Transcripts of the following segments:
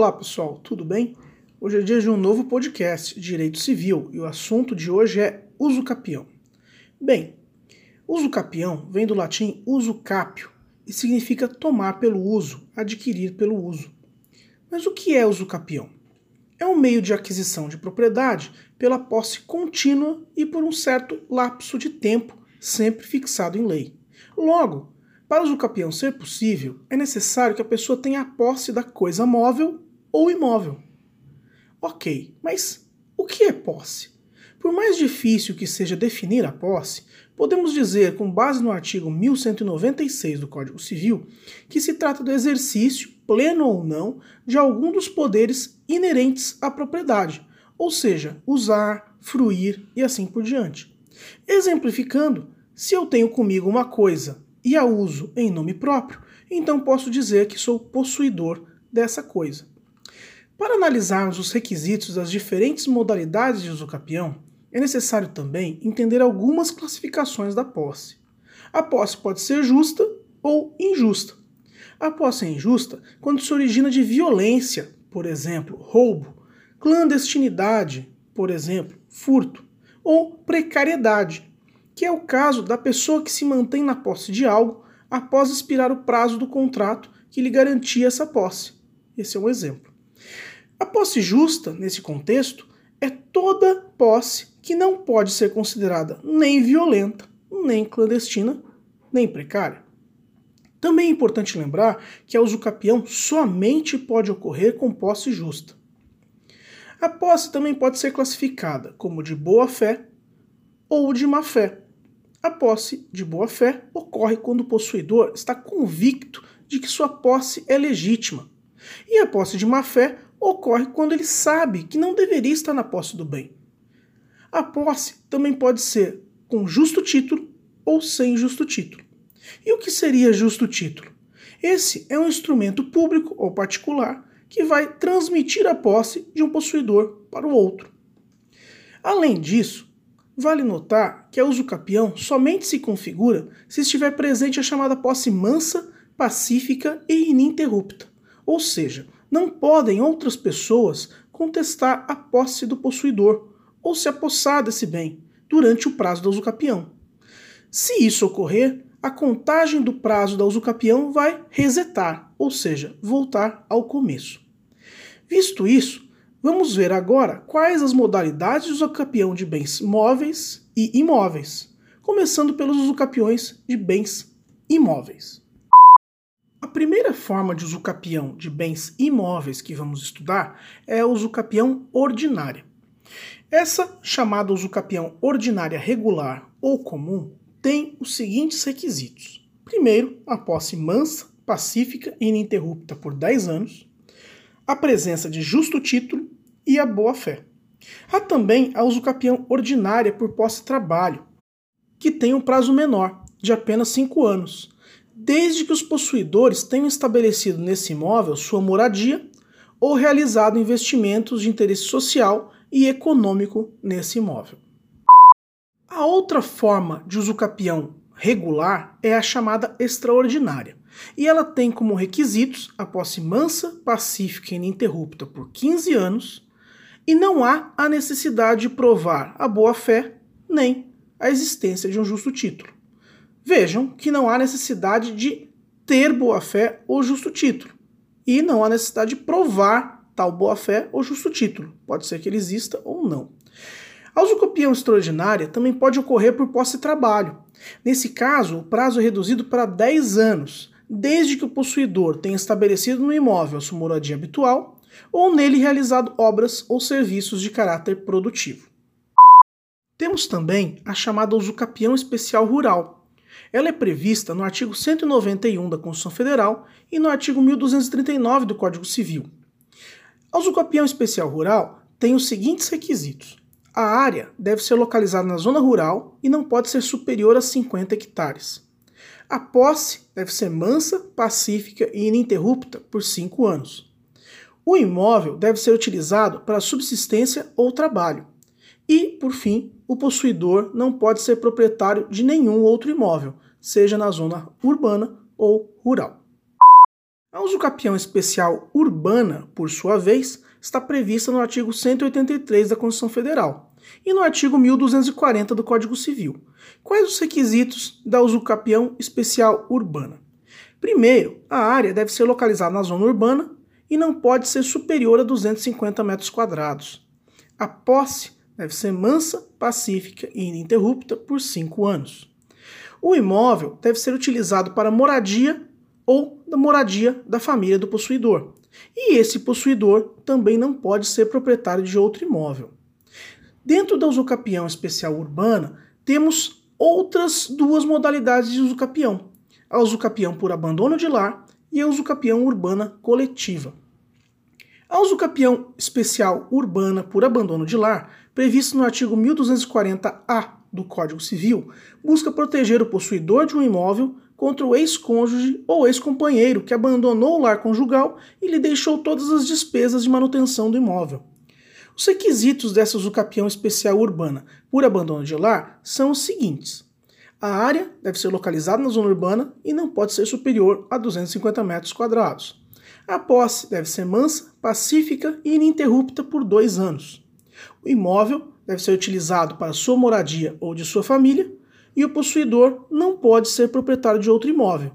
Olá pessoal, tudo bem? Hoje é dia de um novo podcast Direito Civil e o assunto de hoje é uso capião. Bem, uso capião vem do latim uso capio e significa tomar pelo uso, adquirir pelo uso. Mas o que é uso capião? É um meio de aquisição de propriedade pela posse contínua e por um certo lapso de tempo, sempre fixado em lei. Logo, para o usucapião ser possível, é necessário que a pessoa tenha a posse da coisa móvel ou imóvel. Ok, mas o que é posse? Por mais difícil que seja definir a posse, podemos dizer, com base no artigo 1196 do Código Civil, que se trata do exercício, pleno ou não, de algum dos poderes inerentes à propriedade, ou seja, usar, fruir e assim por diante. Exemplificando, se eu tenho comigo uma coisa e a uso em nome próprio, então posso dizer que sou possuidor dessa coisa. Para analisarmos os requisitos das diferentes modalidades de usucapião, é necessário também entender algumas classificações da posse. A posse pode ser justa ou injusta. A posse é injusta quando se origina de violência, por exemplo, roubo, clandestinidade, por exemplo, furto, ou precariedade, que é o caso da pessoa que se mantém na posse de algo após expirar o prazo do contrato que lhe garantia essa posse. Esse é um exemplo. A posse justa, nesse contexto, é toda posse que não pode ser considerada nem violenta, nem clandestina, nem precária. Também é importante lembrar que a usucapião somente pode ocorrer com posse justa. A posse também pode ser classificada como de boa fé ou de má fé, a posse de boa-fé ocorre quando o possuidor está convicto de que sua posse é legítima. E a posse de má-fé ocorre quando ele sabe que não deveria estar na posse do bem. A posse também pode ser com justo título ou sem justo título. E o que seria justo título? Esse é um instrumento público ou particular que vai transmitir a posse de um possuidor para o outro. Além disso, Vale notar que a usucapião somente se configura se estiver presente a chamada posse mansa, pacífica e ininterrupta, ou seja, não podem outras pessoas contestar a posse do possuidor ou se apossar desse bem durante o prazo da usucapião. Se isso ocorrer, a contagem do prazo da usucapião vai resetar, ou seja, voltar ao começo. Visto isso, Vamos ver agora quais as modalidades de usucapião de bens móveis e imóveis, começando pelos usucapiões de bens imóveis. A primeira forma de usucapião de bens imóveis que vamos estudar é a usucapião ordinária. Essa, chamada usucapião ordinária regular ou comum, tem os seguintes requisitos. Primeiro, a posse mansa, pacífica e ininterrupta por 10 anos a presença de justo título e a boa-fé. Há também a usucapião ordinária por posse-trabalho, que tem um prazo menor, de apenas 5 anos, desde que os possuidores tenham estabelecido nesse imóvel sua moradia ou realizado investimentos de interesse social e econômico nesse imóvel. A outra forma de usucapião regular é a chamada extraordinária, e ela tem como requisitos a posse mansa, pacífica e ininterrupta por 15 anos, e não há a necessidade de provar a boa-fé nem a existência de um justo título. Vejam que não há necessidade de ter boa-fé ou justo título, e não há necessidade de provar tal boa-fé ou justo título. Pode ser que ele exista ou não. A usucopião extraordinária também pode ocorrer por posse-trabalho. Nesse caso, o prazo é reduzido para 10 anos, desde que o possuidor tenha estabelecido no imóvel sua moradia habitual ou nele realizado obras ou serviços de caráter produtivo. Temos também a chamada usucapião especial rural. Ela é prevista no artigo 191 da Constituição Federal e no artigo 1239 do Código Civil. A usucapião especial rural tem os seguintes requisitos: a área deve ser localizada na zona rural e não pode ser superior a 50 hectares. A posse deve ser mansa, pacífica e ininterrupta por cinco anos. O imóvel deve ser utilizado para subsistência ou trabalho. E, por fim, o possuidor não pode ser proprietário de nenhum outro imóvel, seja na zona urbana ou rural. A usucapião especial urbana, por sua vez, está prevista no artigo 183 da Constituição Federal e no artigo 1240 do Código Civil. Quais os requisitos da usucapião especial urbana? Primeiro, a área deve ser localizada na zona urbana e não pode ser superior a 250 metros quadrados. A posse deve ser mansa, pacífica e ininterrupta por cinco anos. O imóvel deve ser utilizado para moradia ou da moradia da família do possuidor. E esse possuidor também não pode ser proprietário de outro imóvel. Dentro da usucapião especial urbana, temos outras duas modalidades de usucapião: a usucapião por abandono de lar e a usucapião urbana coletiva. A usucapião especial urbana por abandono de lar, prevista no artigo 1240-A do Código Civil, busca proteger o possuidor de um imóvel contra o ex-cônjuge ou ex-companheiro que abandonou o lar conjugal e lhe deixou todas as despesas de manutenção do imóvel. Os requisitos dessa usucapião especial urbana por abandono de lar são os seguintes. A área deve ser localizada na zona urbana e não pode ser superior a 250 metros quadrados. A posse deve ser mansa, pacífica e ininterrupta por dois anos. O imóvel deve ser utilizado para sua moradia ou de sua família e o possuidor não pode ser proprietário de outro imóvel.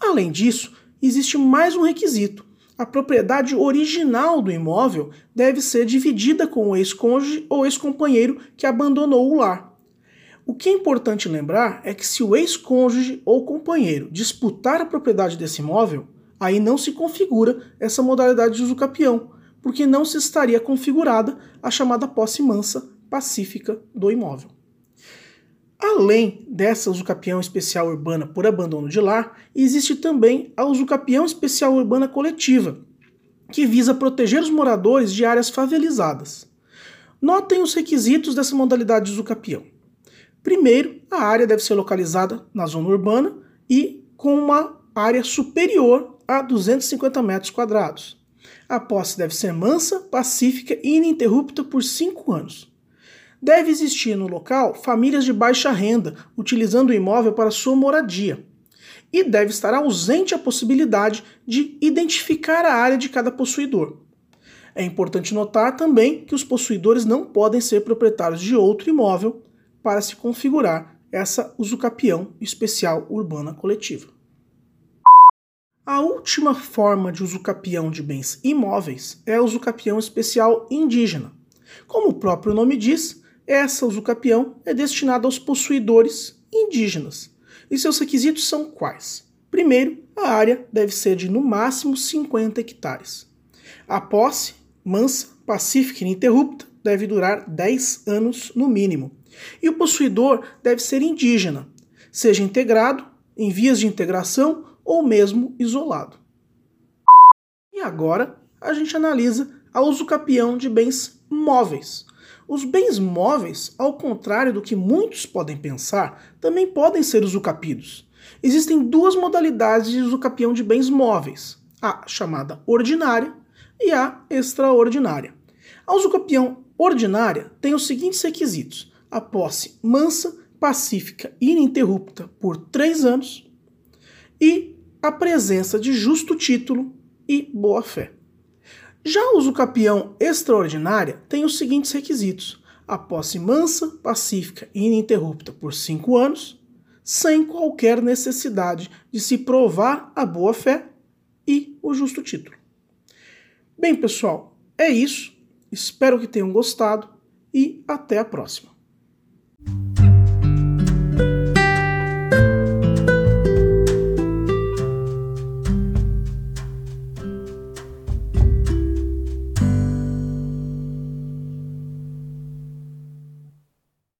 Além disso, existe mais um requisito. A propriedade original do imóvel deve ser dividida com o ex-cônjuge ou ex-companheiro que abandonou o lar. O que é importante lembrar é que se o ex-cônjuge ou companheiro disputar a propriedade desse imóvel, aí não se configura essa modalidade de uso capião, porque não se estaria configurada a chamada posse mansa pacífica do imóvel. Além dessa usucapião especial urbana por abandono de lar, existe também a usucapião especial urbana coletiva, que visa proteger os moradores de áreas favelizadas. Notem os requisitos dessa modalidade de usucapião. Primeiro, a área deve ser localizada na zona urbana e com uma área superior a 250 metros quadrados. A posse deve ser mansa, pacífica e ininterrupta por cinco anos. Deve existir no local famílias de baixa renda, utilizando o imóvel para sua moradia. E deve estar ausente a possibilidade de identificar a área de cada possuidor. É importante notar também que os possuidores não podem ser proprietários de outro imóvel para se configurar essa usucapião especial urbana coletiva. A última forma de usucapião de bens imóveis é a usucapião especial indígena. Como o próprio nome diz, essa usucapião é destinada aos possuidores indígenas. E seus requisitos são quais? Primeiro, a área deve ser de no máximo 50 hectares. A posse, mansa, pacífica e ininterrupta, deve durar 10 anos no mínimo. E o possuidor deve ser indígena, seja integrado, em vias de integração ou mesmo isolado. E agora a gente analisa a usucapião de bens móveis, os bens móveis, ao contrário do que muitos podem pensar, também podem ser usucapidos. Existem duas modalidades de usucapião de bens móveis: a chamada ordinária e a extraordinária. A usucapião ordinária tem os seguintes requisitos: a posse mansa, pacífica e ininterrupta por três anos e a presença de justo título e boa-fé. Já a usucapião extraordinária tem os seguintes requisitos: a posse mansa, pacífica e ininterrupta por cinco anos, sem qualquer necessidade de se provar a boa-fé e o justo título. Bem, pessoal, é isso. Espero que tenham gostado e até a próxima.